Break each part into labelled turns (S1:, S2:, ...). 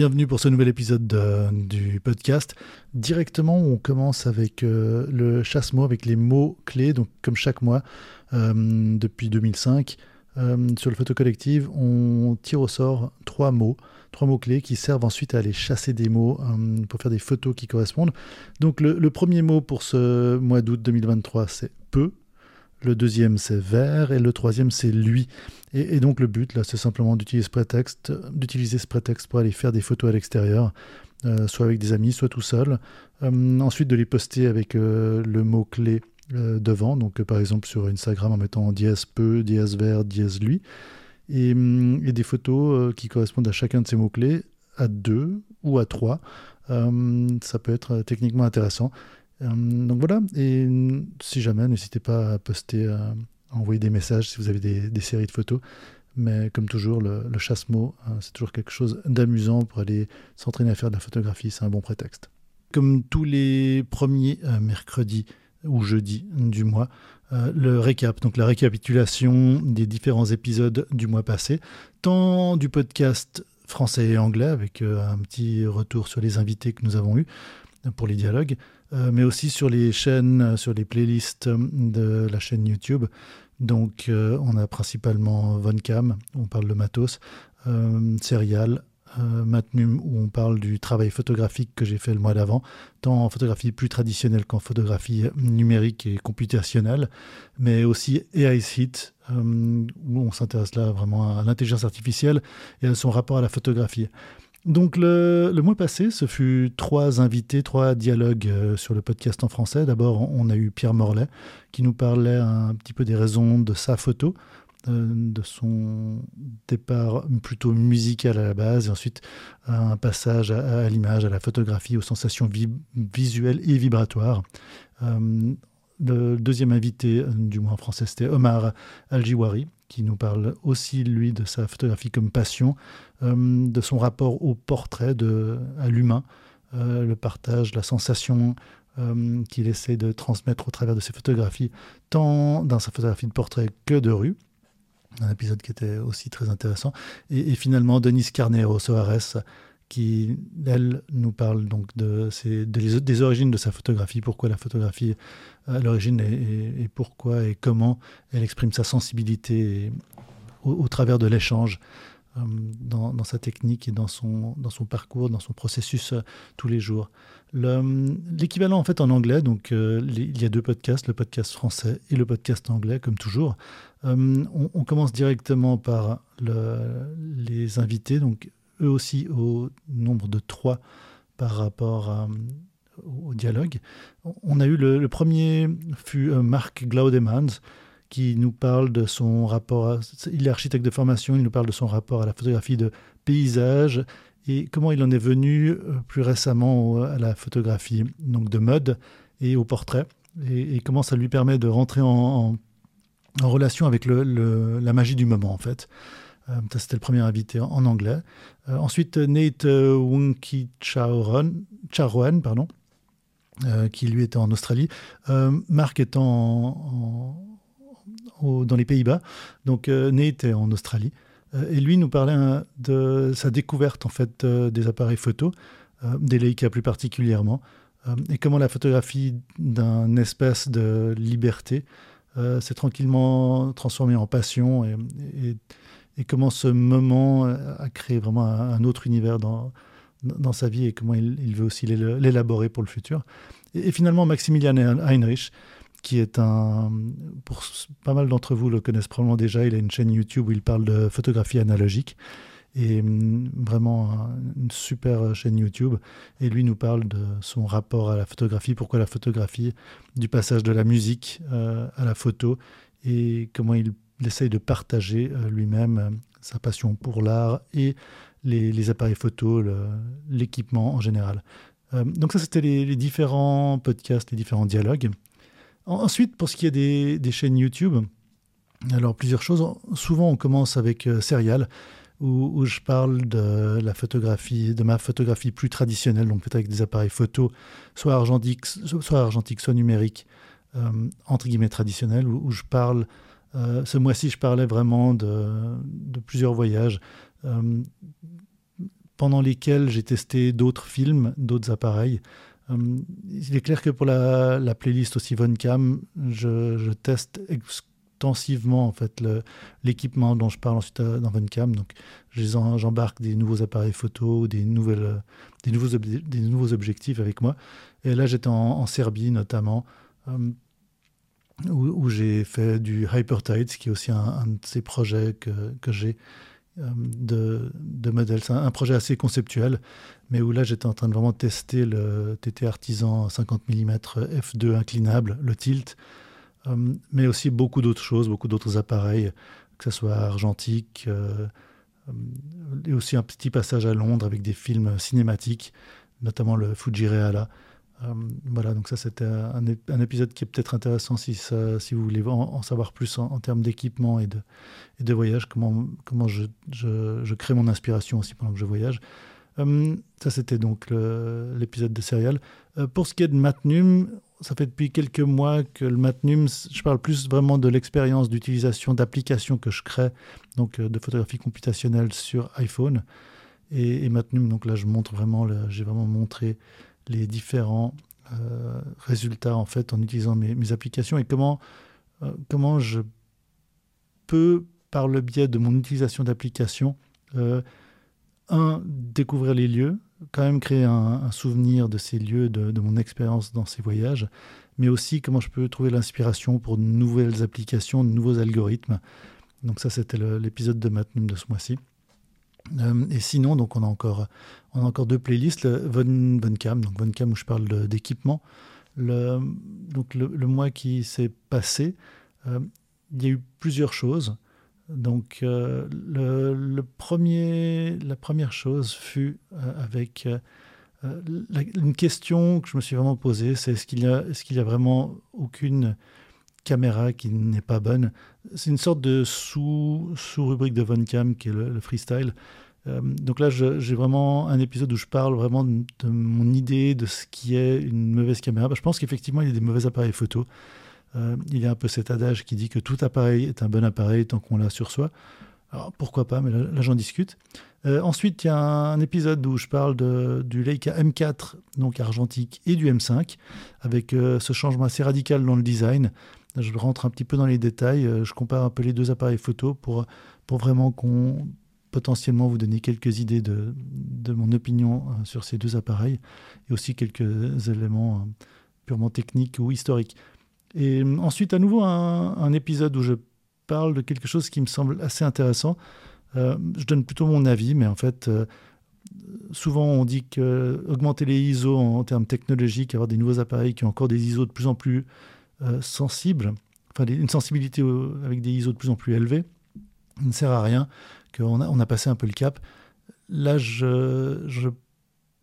S1: bienvenue pour ce nouvel épisode du podcast. Directement, on commence avec euh, le chasse-mots, avec les mots-clés. Donc, comme chaque mois, euh, depuis 2005, euh, sur le photo collective, on tire au sort trois mots, trois mots-clés qui servent ensuite à aller chasser des mots pour faire des photos qui correspondent. Donc, le, le premier mot pour ce mois d'août 2023, c'est peu le deuxième c'est vers et le troisième c'est lui. Et, donc le but là c'est simplement d'utiliser ce prétexte, d'utiliser ce prétexte pour aller faire des photos à l'extérieur, euh, soit avec des amis, soit tout seul. Euh, ensuite de les poster avec euh, le mot clé devant, donc par exemple sur Instagram en mettant dièse peu, dièse vers, dièse lui, et, et des photos qui correspondent à chacun de ces mots clés à deux ou à trois. ça peut être techniquement intéressant. Euh, donc voilà, et si jamais, n'hésitez pas à poster, à envoyer des messages si vous avez des, séries de photos. Mais comme toujours, le, chasse-mot, euh, c'est toujours quelque chose d'amusant pour aller s'entraîner à faire de la photographie, c'est un bon prétexte. Comme tous les premiers euh, mercredis ou jeudis du mois, le récap, donc la récapitulation des différents épisodes du mois passé, tant du podcast français et anglais, avec un petit retour sur les invités que nous avons eus pour les dialogues, euh, mais aussi sur les chaînes, euh, sur les playlists euh, de la chaîne YouTube. Donc, on a principalement Voncam, on parle de matos, Serial, Matnum, où on parle du travail photographique que j'ai fait le mois d'avant, tant en photographie plus traditionnelle qu'en photographie numérique et computationnelle, mais aussi AI où on s'intéresse là vraiment à l'intelligence artificielle et à son rapport à la photographie. Donc le, mois passé, ce fut trois invités, trois dialogues euh, sur le podcast en français. D'abord, on a eu Pierre Morlaix qui nous parlait un petit peu des raisons de sa photo, euh, de son départ plutôt musical à la base, et ensuite un passage à, l'image, à la photographie, aux sensations visuelles et vibratoires. Euh, le deuxième invité, du mois en français, c'était Omar Aljiwari, qui nous parle aussi, lui, de sa photographie comme passion, euh, de son rapport au portrait, de, à l'humain, euh, le partage, la sensation euh, qu'il essaie de transmettre au travers de ses photographies, tant dans sa photographie de portrait que de rue. Un épisode qui était aussi très intéressant. Et, finalement, Denise Carnero Soares, qui, elle, nous parle donc de, des origines de sa photographie, pourquoi la photographie à l'origine et, pourquoi et comment elle exprime sa sensibilité au, travers de l'échange euh, dans, sa technique et dans son, dans son parcours, dans son processus euh, tous les jours. L'équivalent en fait en anglais, donc euh, il y a deux podcasts, le podcast français et le podcast anglais, comme toujours. On, commence directement par le, les invités, donc eux aussi au nombre de trois par rapport au dialogue. On a eu le, premier fut euh, Marc Glaudemans qui nous parle de son rapport, à, il est architecte de formation, il nous parle de son rapport à la photographie de paysage et comment il en est venu euh, plus récemment à la photographie donc de mode et au portrait et, comment ça lui permet de rentrer en, en, relation avec le, la magie du moment en fait. Euh, c'était le premier invité en, anglais. Euh, ensuite, Nate euh, Wunki Charoen, pardon, qui lui était en Australie. Marc étant dans les Pays-Bas. Donc Nate est en Australie. et lui nous parlait de sa découverte en fait des appareils photo, des Leica plus particulièrement, et comment la photographie d'un espèce de liberté s'est tranquillement transformée en passion et et comment ce moment a créé vraiment un, autre univers dans, dans sa vie et comment il, veut aussi l'élaborer pour le futur. Et, finalement, Maximilian Heinrich, qui est un, pour pas mal d'entre vous le connaissent probablement déjà, il a une chaîne YouTube où il parle de photographie analogique et hum, vraiment une super chaîne YouTube. Et lui nous parle de son rapport à la photographie, pourquoi la photographie, du passage de la musique euh, à la photo et comment il il essaye de partager euh, lui-même euh, sa passion pour l'art et les, appareils photo, l'équipement en général. Euh, donc ça, c'était les, différents podcasts, les différents dialogues. Ensuite, pour ce qui est des, chaînes YouTube, alors plusieurs choses. Souvent, on commence avec Serial, où, je parle de la photographie, de ma photographie plus traditionnelle, donc peut-être avec des appareils photo, soit argentiques, soit, argentique, soit numériques, entre guillemets traditionnels, où je parle euh, ce mois-ci, je parlais vraiment de, plusieurs voyages. Euh, pendant lesquels j'ai testé d'autres films, d'autres appareils. il est clair que pour la, playlist aussi VonCam, je, je teste extensivement en fait l'équipement dont je parle ensuite dans VonCam. Donc j'embarque des nouveaux appareils photo, des, nouveaux, des nouveaux objectifs avec moi. Et là j'étais en, Serbie notamment où, j'ai fait du Hypertides, qui est aussi un, de ces projets que, que j'ai euh, de, de modèles. C'est un, projet assez conceptuel, mais où là j'étais en train de vraiment tester le TT Artisan 50 mm f2 inclinable, le tilt, euh, mais aussi beaucoup d'autres choses, beaucoup d'autres appareils, que ce soit argentique, euh, et aussi un petit passage à Londres avec des films cinématiques, notamment le Fujireala. Euh, voilà, donc ça c'était un, épisode qui est peut-être intéressant si, vous voulez en, savoir plus en, termes d'équipement et de, voyage, comment, comment je, je, crée mon inspiration aussi pendant que je voyage. Euh, ça c'était donc l'épisode de Serial. Euh, pour ce qui est de Matnum, ça fait depuis quelques mois que le Matnum, je parle plus vraiment de l'expérience d'utilisation d'applications que je crée, donc de photographie computationnelle sur iPhone. Et, et Matnum, donc là je montre vraiment, j'ai vraiment montré les différents euh, résultats en fait en utilisant mes, applications et comment, euh, comment je peux, par le biais de mon utilisation d'applications, euh, un, découvrir les lieux, quand même créer un, souvenir de ces lieux, de, de mon expérience dans ces voyages, mais aussi comment je peux trouver l'inspiration pour de nouvelles applications, de nouveaux algorithmes. Donc ça, c'était l'épisode de Matnum de ce mois-ci. Euh, et sinon, donc on a encore, on a encore deux playlists, Von, Voncam, donc Voncam où je parle d'équipement. Le, donc le, mois qui s'est passé, euh, il y a eu plusieurs choses. Donc euh, le, premier, la première chose fut avec une question que je me suis vraiment posée, c'est est-ce qu'il y est-ce qu'il y a vraiment aucune caméra qui n'est pas bonne. C'est une sorte de sous-rubrique de Von Cam qui est le, freestyle. Euh, donc là, j'ai vraiment un épisode où je parle vraiment de, mon idée de ce qui est une mauvaise caméra. Bah, je pense qu'effectivement, il y a des mauvais appareils photo. Euh, il y a un peu cet adage qui dit que tout appareil est un bon appareil tant qu'on l'a sur soi. Alors pourquoi pas, mais là, j'en discute. Euh, ensuite, il y a un, épisode où je parle du Leica M4, donc argentique, et du M5, avec ce changement assez radical dans le design. Je rentre un petit peu dans les détails, euh, je compare un peu les deux appareils photo pour, vraiment qu'on potentiellement vous donner quelques idées de, mon opinion euh, sur ces deux appareils et aussi quelques éléments euh, purement techniques ou historiques. Et ensuite, à nouveau, un, épisode où je parle de quelque chose qui me semble assez intéressant. je donne plutôt mon avis, mais en fait, souvent on dit que augmenter les ISO en, termes technologiques, avoir des nouveaux appareils qui ont encore des ISO de plus en plus euh, sensible, enfin une sensibilité avec des ISO de plus en plus élevés, ne sert à rien, qu'on a, on a passé un peu le cap. Là, je, je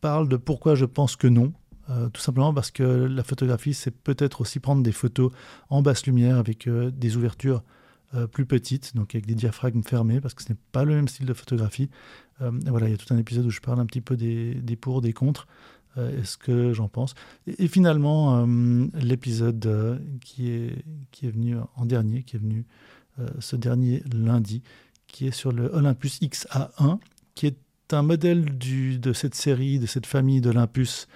S1: parle de pourquoi je pense que non. Euh, tout simplement parce que la photographie, c'est peut-être aussi prendre des photos en basse lumière avec euh, des ouvertures plus petites, donc avec des diaphragmes fermés, parce que ce n'est pas le même style de photographie. voilà, il y a tout un épisode où je parle un petit peu des, des pour, des contre. Euh, est ce que j'en pense? Et, finalement, euh, l'épisode euh, qui, est, qui est venu en dernier, qui est venu ce dernier lundi, qui est sur le Olympus XA1, qui est un modèle du, de cette série, de cette famille d'Olympus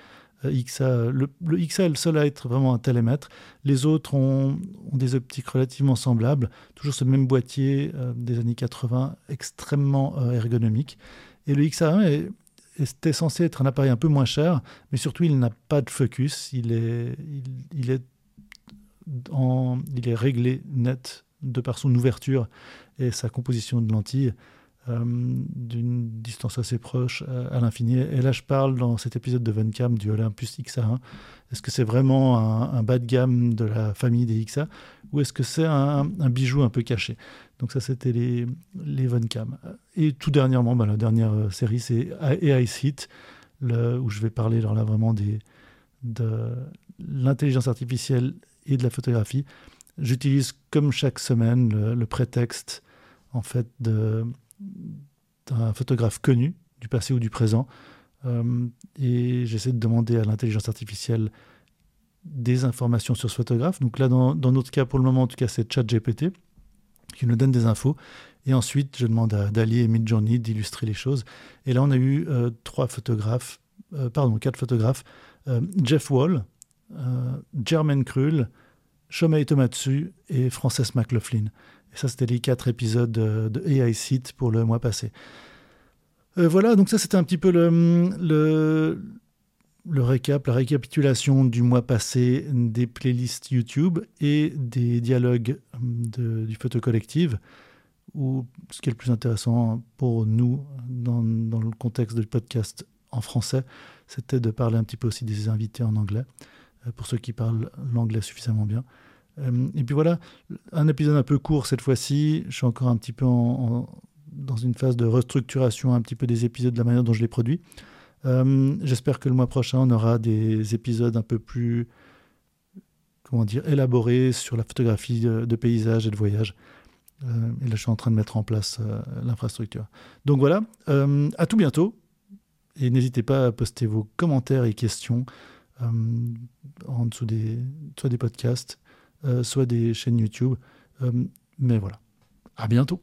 S1: XA. Le, XA est le seul à être vraiment un télémètre. Les autres ont, ont des optiques relativement semblables, toujours ce même boîtier des années 80, extrêmement ergonomique. Et le XA1 est, c'était censé être un appareil un peu moins cher, mais surtout il n'a pas de focus, il est, il, est, il est réglé net de par son ouverture et sa composition de lentilles d'une distance assez proche euh, à, l'infini. Et là, je parle dans cet épisode de Vencam du Olympus XA1. Est-ce que c'est vraiment un, bas de gamme de la famille des XA ou est-ce que c'est un, bijou un peu caché? Donc ça, c'était les, les. Et tout dernièrement, bah, la dernière euh, série, c'est AI Hit, où je vais parler là vraiment de l'intelligence artificielle et de la photographie. J'utilise comme chaque semaine le prétexte en fait de d'un photographe connu du passé ou du présent. Euh, et j'essaie de demander à l'intelligence artificielle des informations sur ce photographe. Donc là, dans, notre cas, pour le moment, en tout cas, c'est ChatGPT qui nous donne des infos. Et ensuite, je demande à Dali et Midjourney d'illustrer les choses. Et là, on a eu trois photographes, pardon, quatre photographes. Jeff Wall, Jermaine Krull, Shomei Tomatsu et Frances McLaughlin. Et ça, c'était les quatre épisodes de, AI Site pour le mois passé. voilà, donc ça, c'était un petit peu le, le, le récap, la récapitulation du mois passé des playlists YouTube et des dialogues du photo collective, ou ce qui est le plus intéressant pour nous dans, dans le contexte du podcast en français, c'était de parler un petit peu aussi des invités en anglais, euh, pour ceux qui parlent l'anglais suffisamment bien. Euh, et puis voilà, un épisode un peu court cette fois-ci, je suis encore un petit peu dans une phase de restructuration un petit peu des épisodes de la manière dont je les produis. Euh, j'espère que le mois prochain, on aura des épisodes un peu plus comment dire, élaborés sur la photographie de, paysage et de voyage. Euh, et là, je suis en train de mettre en place l'infrastructure. Donc voilà, à tout bientôt. Et n'hésitez pas à poster vos commentaires et questions en dessous des, soit des podcasts, euh, soit des chaînes YouTube. Euh, mais voilà. À bientôt.